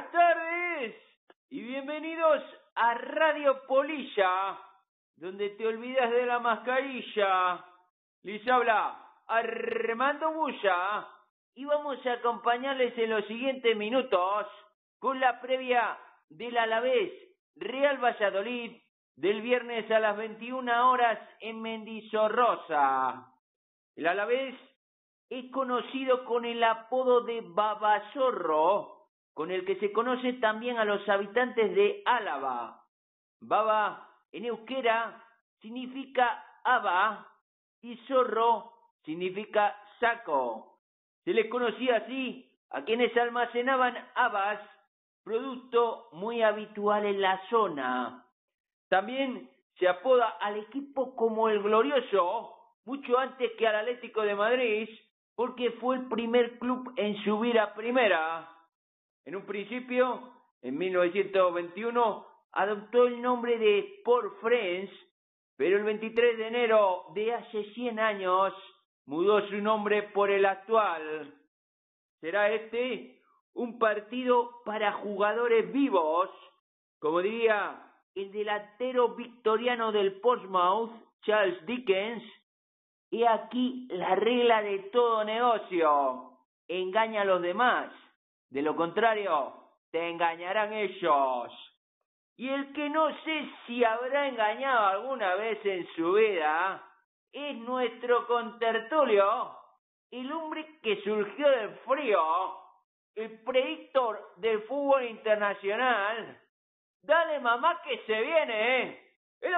buenas tardes y bienvenidos a Radio Polilla, donde te olvidas de la mascarilla. Les habla Armando Bulla y vamos a acompañarles en los siguientes minutos con la previa del Alavés Real Valladolid del viernes a las 21 horas en Mendizorrosa. El Alavés es conocido con el apodo de Babazorro con el que se conoce también a los habitantes de Álava. Baba en euskera significa aba y zorro significa saco. Se les conocía así a quienes almacenaban habas, producto muy habitual en la zona. También se apoda al equipo como el Glorioso, mucho antes que al Atlético de Madrid, porque fue el primer club en subir a primera. En un principio, en 1921, adoptó el nombre de Sport Friends, pero el 23 de enero de hace 100 años mudó su nombre por el actual. ¿Será este un partido para jugadores vivos? Como diría el delantero victoriano del Portsmouth, Charles Dickens, y aquí la regla de todo negocio. Engaña a los demás. De lo contrario, te engañarán ellos. Y el que no sé si habrá engañado alguna vez en su vida es nuestro contertulio, el hombre que surgió del frío, el predictor del fútbol internacional. Dale mamá que se viene, ¿eh? El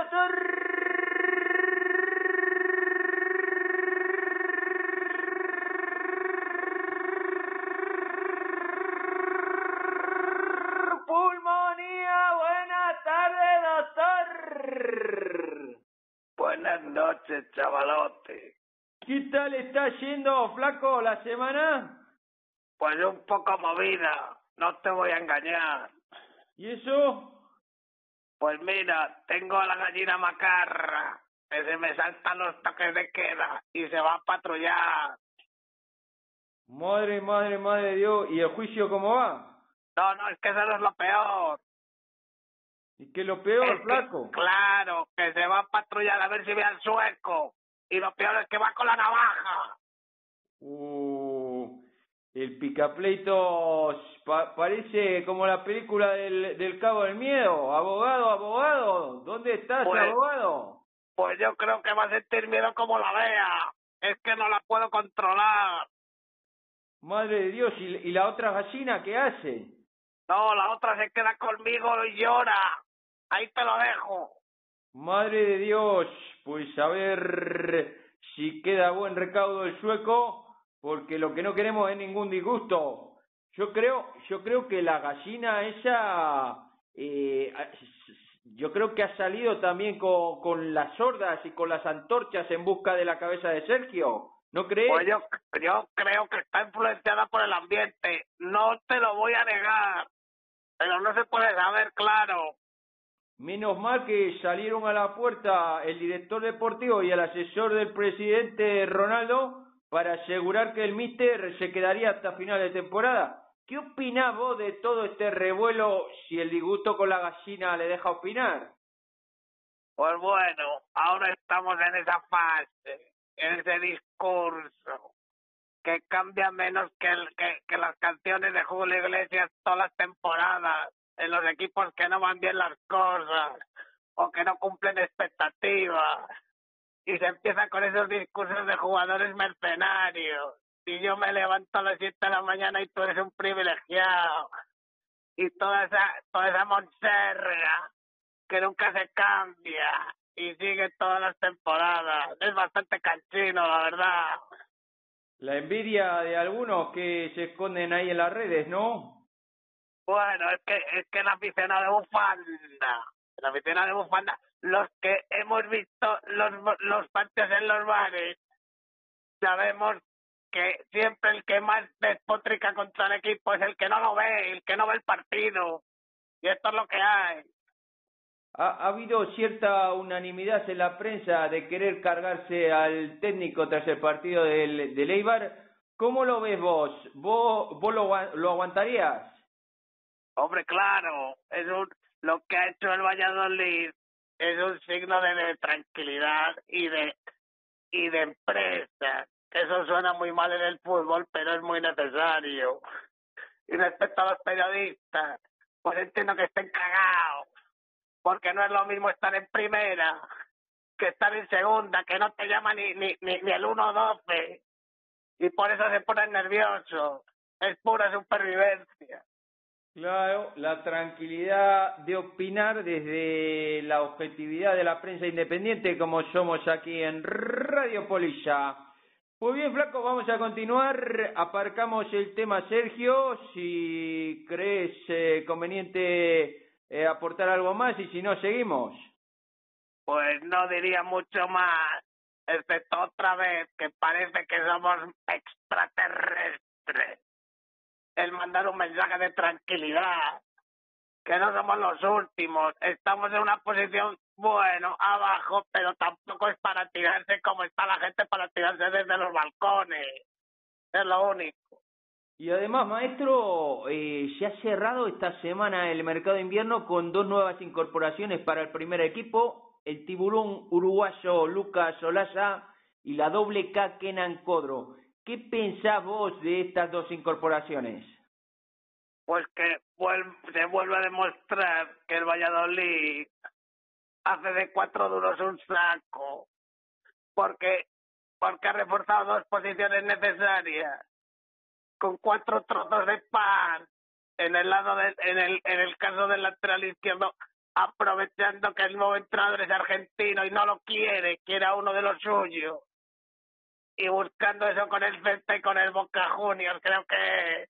noches, chavalote. ¿Qué tal está yendo, flaco, la semana? Pues un poco movida, no te voy a engañar. ¿Y eso? Pues mira, tengo a la gallina macarra, que se me saltan los toques de queda y se va a patrullar. Madre, madre, madre de Dios, ¿y el juicio cómo va? No, no, es que eso no es lo peor. ¿Y qué lo peor, flaco? claro, que se va a patrullar a ver si ve al sueco. Y lo peor es que va con la navaja. Uh, el picapleitos parece como la película del, del Cabo del Miedo. Abogado, abogado, ¿dónde estás, pues, abogado? Pues yo creo que va a sentir miedo como la vea. Es que no la puedo controlar. Madre de Dios, ¿y, y la otra gallina qué hace? No, la otra se queda conmigo y llora. Ahí te lo dejo. Madre de Dios, pues a ver si queda buen recaudo el sueco, porque lo que no queremos es ningún disgusto. Yo creo, yo creo que la gallina esa, eh, yo creo que ha salido también con, con las sordas y con las antorchas en busca de la cabeza de Sergio. ¿No crees? Pues yo, yo creo que está influenciada por el ambiente. No te lo voy a negar. Pero no se puede saber claro. Menos mal que salieron a la puerta el director deportivo y el asesor del presidente Ronaldo para asegurar que el míster se quedaría hasta final de temporada. ¿Qué opinás vos de todo este revuelo si el disgusto con la gallina le deja opinar? Pues bueno, ahora estamos en esa fase, en ese discurso que cambia menos que, el, que, que las canciones de Julio Iglesias todas las temporadas en los equipos que no van bien las cosas o que no cumplen expectativas. Y se empieza con esos discursos de jugadores mercenarios. Y yo me levanto a las siete de la mañana y tú eres un privilegiado. Y toda esa, toda esa monserga que nunca se cambia y sigue todas las temporadas. Es bastante canchino, la verdad. La envidia de algunos que se esconden ahí en las redes, ¿no? Bueno, es que es que la aficionado de bufanda, la aficionado de bufanda, los que hemos visto los los partidos en los bares, sabemos que siempre el que más despotrica contra el equipo es el que no lo ve, el que no ve el partido. Y esto es lo que hay. Ha, ha habido cierta unanimidad en la prensa de querer cargarse al técnico tras el partido del, del Eibar. ¿Cómo lo ves vos? ¿Vos, lo, aguantarías? Hombre, claro, es un, lo que ha hecho el Valladolid es un signo de, tranquilidad y de y de empresa. Eso suena muy mal en el fútbol, pero es muy necesario. Y respecto a los periodistas, pues entiendo que estén cagados, porque no es lo mismo estar en primera que estar en segunda, que no te llama ni, ni, ni, ni el 1-12, y por eso se ponen nerviosos. Es pura supervivencia. Claro, la tranquilidad de opinar desde la objetividad de la prensa independiente como somos aquí en Radio Polilla. Muy bien, Flaco, vamos a continuar. Aparcamos el tema Sergio, si crees eh, conveniente eh, aportar algo más y si no, seguimos. Pues no diría mucho más, excepto otra vez que parece que somos extraterrestres el mandar un mensaje de tranquilidad, que no somos los últimos, estamos en una posición, bueno, abajo, pero tampoco es para tirarse como está la gente para tirarse desde los balcones, es lo único. Y además, maestro, eh, se ha cerrado esta semana el mercado de invierno con dos nuevas incorporaciones para el primer equipo, el tiburón uruguayo Lucas Olaza y la doble K Kenan Codro. ¿Qué pensás vos de estas dos incorporaciones? Pues que se vuelve a demostrar que el Valladolid hace de cuatro duros un saco, porque porque ha reforzado dos posiciones necesarias con cuatro trozos de pan en el lado de, en el en el caso del lateral izquierdo aprovechando que el nuevo entrenador es argentino y no lo quiere, quiere a uno de los suyos y buscando eso con el Celta y con el Boca Juniors, creo que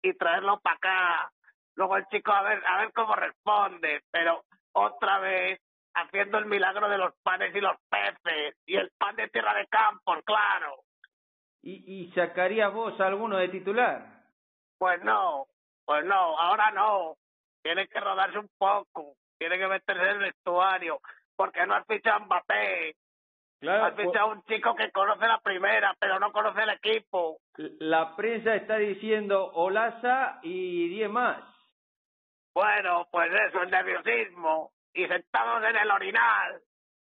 y traerlo para acá. Luego el chico a ver a ver cómo responde, pero otra vez haciendo el milagro de los panes y los peces y el pan de tierra de campo, claro. ¿Y, y sacarías vos alguno de titular? Pues no, pues no, ahora no. Tiene que rodarse un poco, tiene que meterse en el vestuario, porque no has fichado a Mbappé, Claro, Has fichado un chico que conoce la primera, pero no conoce el equipo. La prensa está diciendo Olaza y diez más. Bueno, pues eso, el nerviosismo. Y sentados en el orinal.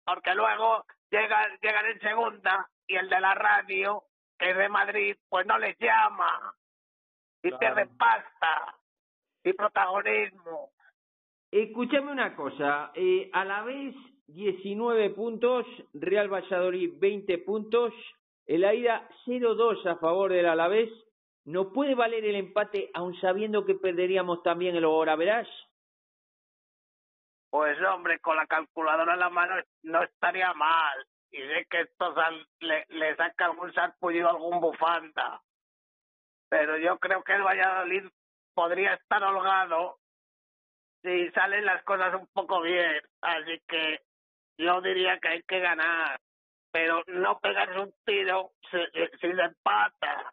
Porque luego llegan, llegan en segunda y el de la radio, es de Madrid, pues no les llama. Y pierden pasta y protagonismo. Escúchame una cosa, eh, a la vez 19 puntos, Real Valladolid 20 puntos, el AIDA 0-2 a favor del Alavés. ¿No puede valer el empate aun sabiendo que perderíamos también el hora verás? Pues hombre, con la calculadora en la mano no estaría mal. Y sé que esto le, le saca algún sarpullido, algún bufanda. Pero yo creo que el Valladolid podría estar holgado si salen las cosas un poco bien. Así que yo diría que hay que ganar, pero no pegarse un tiro si, si empata.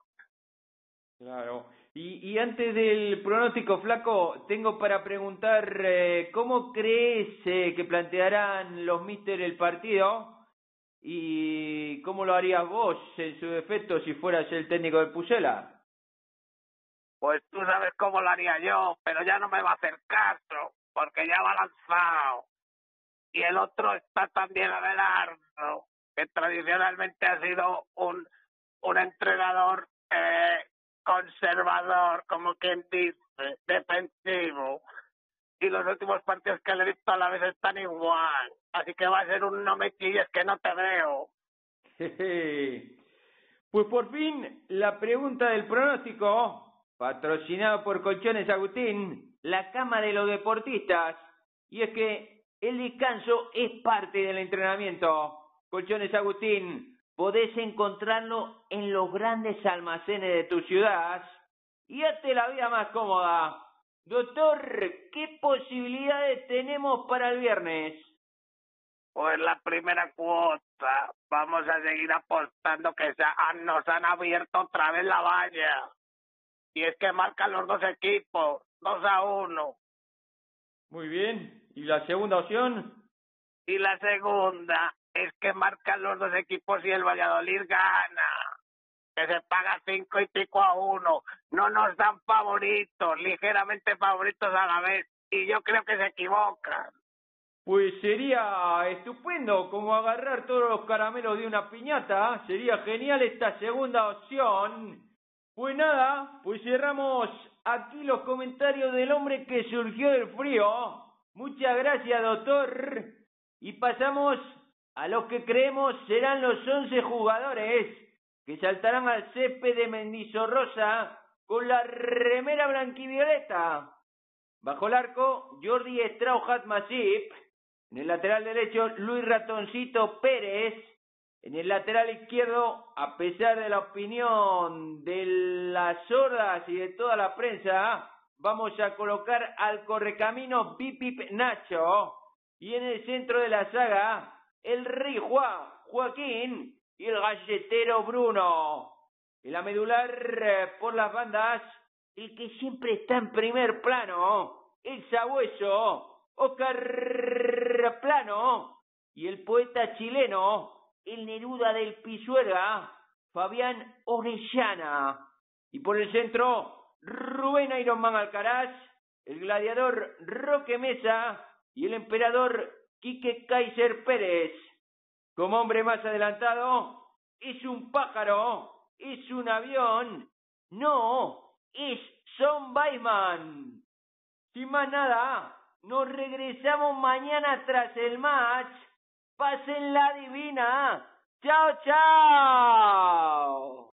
Claro. Y, y antes del pronóstico, Flaco, tengo para preguntar, eh, ¿cómo crees eh, que plantearán los míster el partido? ¿Y cómo lo harías vos en su defecto si fueras el técnico de Pusela? Pues tú sabes cómo lo haría yo, pero ya no me va a hacer caso, porque ya va lanzado y el otro está también Abelardo, que tradicionalmente ha sido un, un entrenador eh, conservador, como quien dice, defensivo. Y los últimos partidos que le he visto a la vez están igual. Así que va a ser un no me chilles que no te veo. pues por fin, la pregunta del pronóstico, patrocinado por Colchones Agustín, la cama de los deportistas. Y es que el descanso es parte del entrenamiento. Colchones Agustín, podés encontrarlo en los grandes almacenes de tu ciudad y hazte la vida más cómoda. Doctor, ¿qué posibilidades tenemos para el viernes? Pues la primera cuota. Vamos a seguir apostando que nos han abierto otra vez la valla. Y es que marcan los dos equipos, dos a uno. Muy bien. ¿Y la segunda opción? Y la segunda es que marcan los dos equipos y el Valladolid gana. Que se paga cinco y pico a uno. No nos dan favoritos, ligeramente favoritos a la vez. Y yo creo que se equivocan. Pues sería estupendo como agarrar todos los caramelos de una piñata. Sería genial esta segunda opción. Pues nada, pues cerramos aquí los comentarios del hombre que surgió del frío. Muchas gracias, doctor. Y pasamos a los que creemos serán los once jugadores que saltarán al césped de Mendizorrosa con la remera blanquivioleta. Bajo el arco, Jordi Strauchat Masip. En el lateral derecho, Luis Ratoncito Pérez. En el lateral izquierdo, a pesar de la opinión de las sordas y de toda la prensa, vamos a colocar al correcamino Pipip Nacho. Y en el centro de la saga, el Rey Juan Joaquín y el galletero Bruno. En la medular eh, por las bandas, el que siempre está en primer plano, el sabueso, Oscar Plano, y el poeta chileno, el Neruda del Pisuerga, Fabián Orellana. Y por el centro, Rubén Ironman Alcaraz, el gladiador Roque Mesa y el emperador Quique Kaiser Pérez. Como hombre más adelantado, es un pájaro, es un avión, no, es Son Weisman. Sin más nada, nos regresamos mañana tras el match. Pasen la divina. Chao, chao.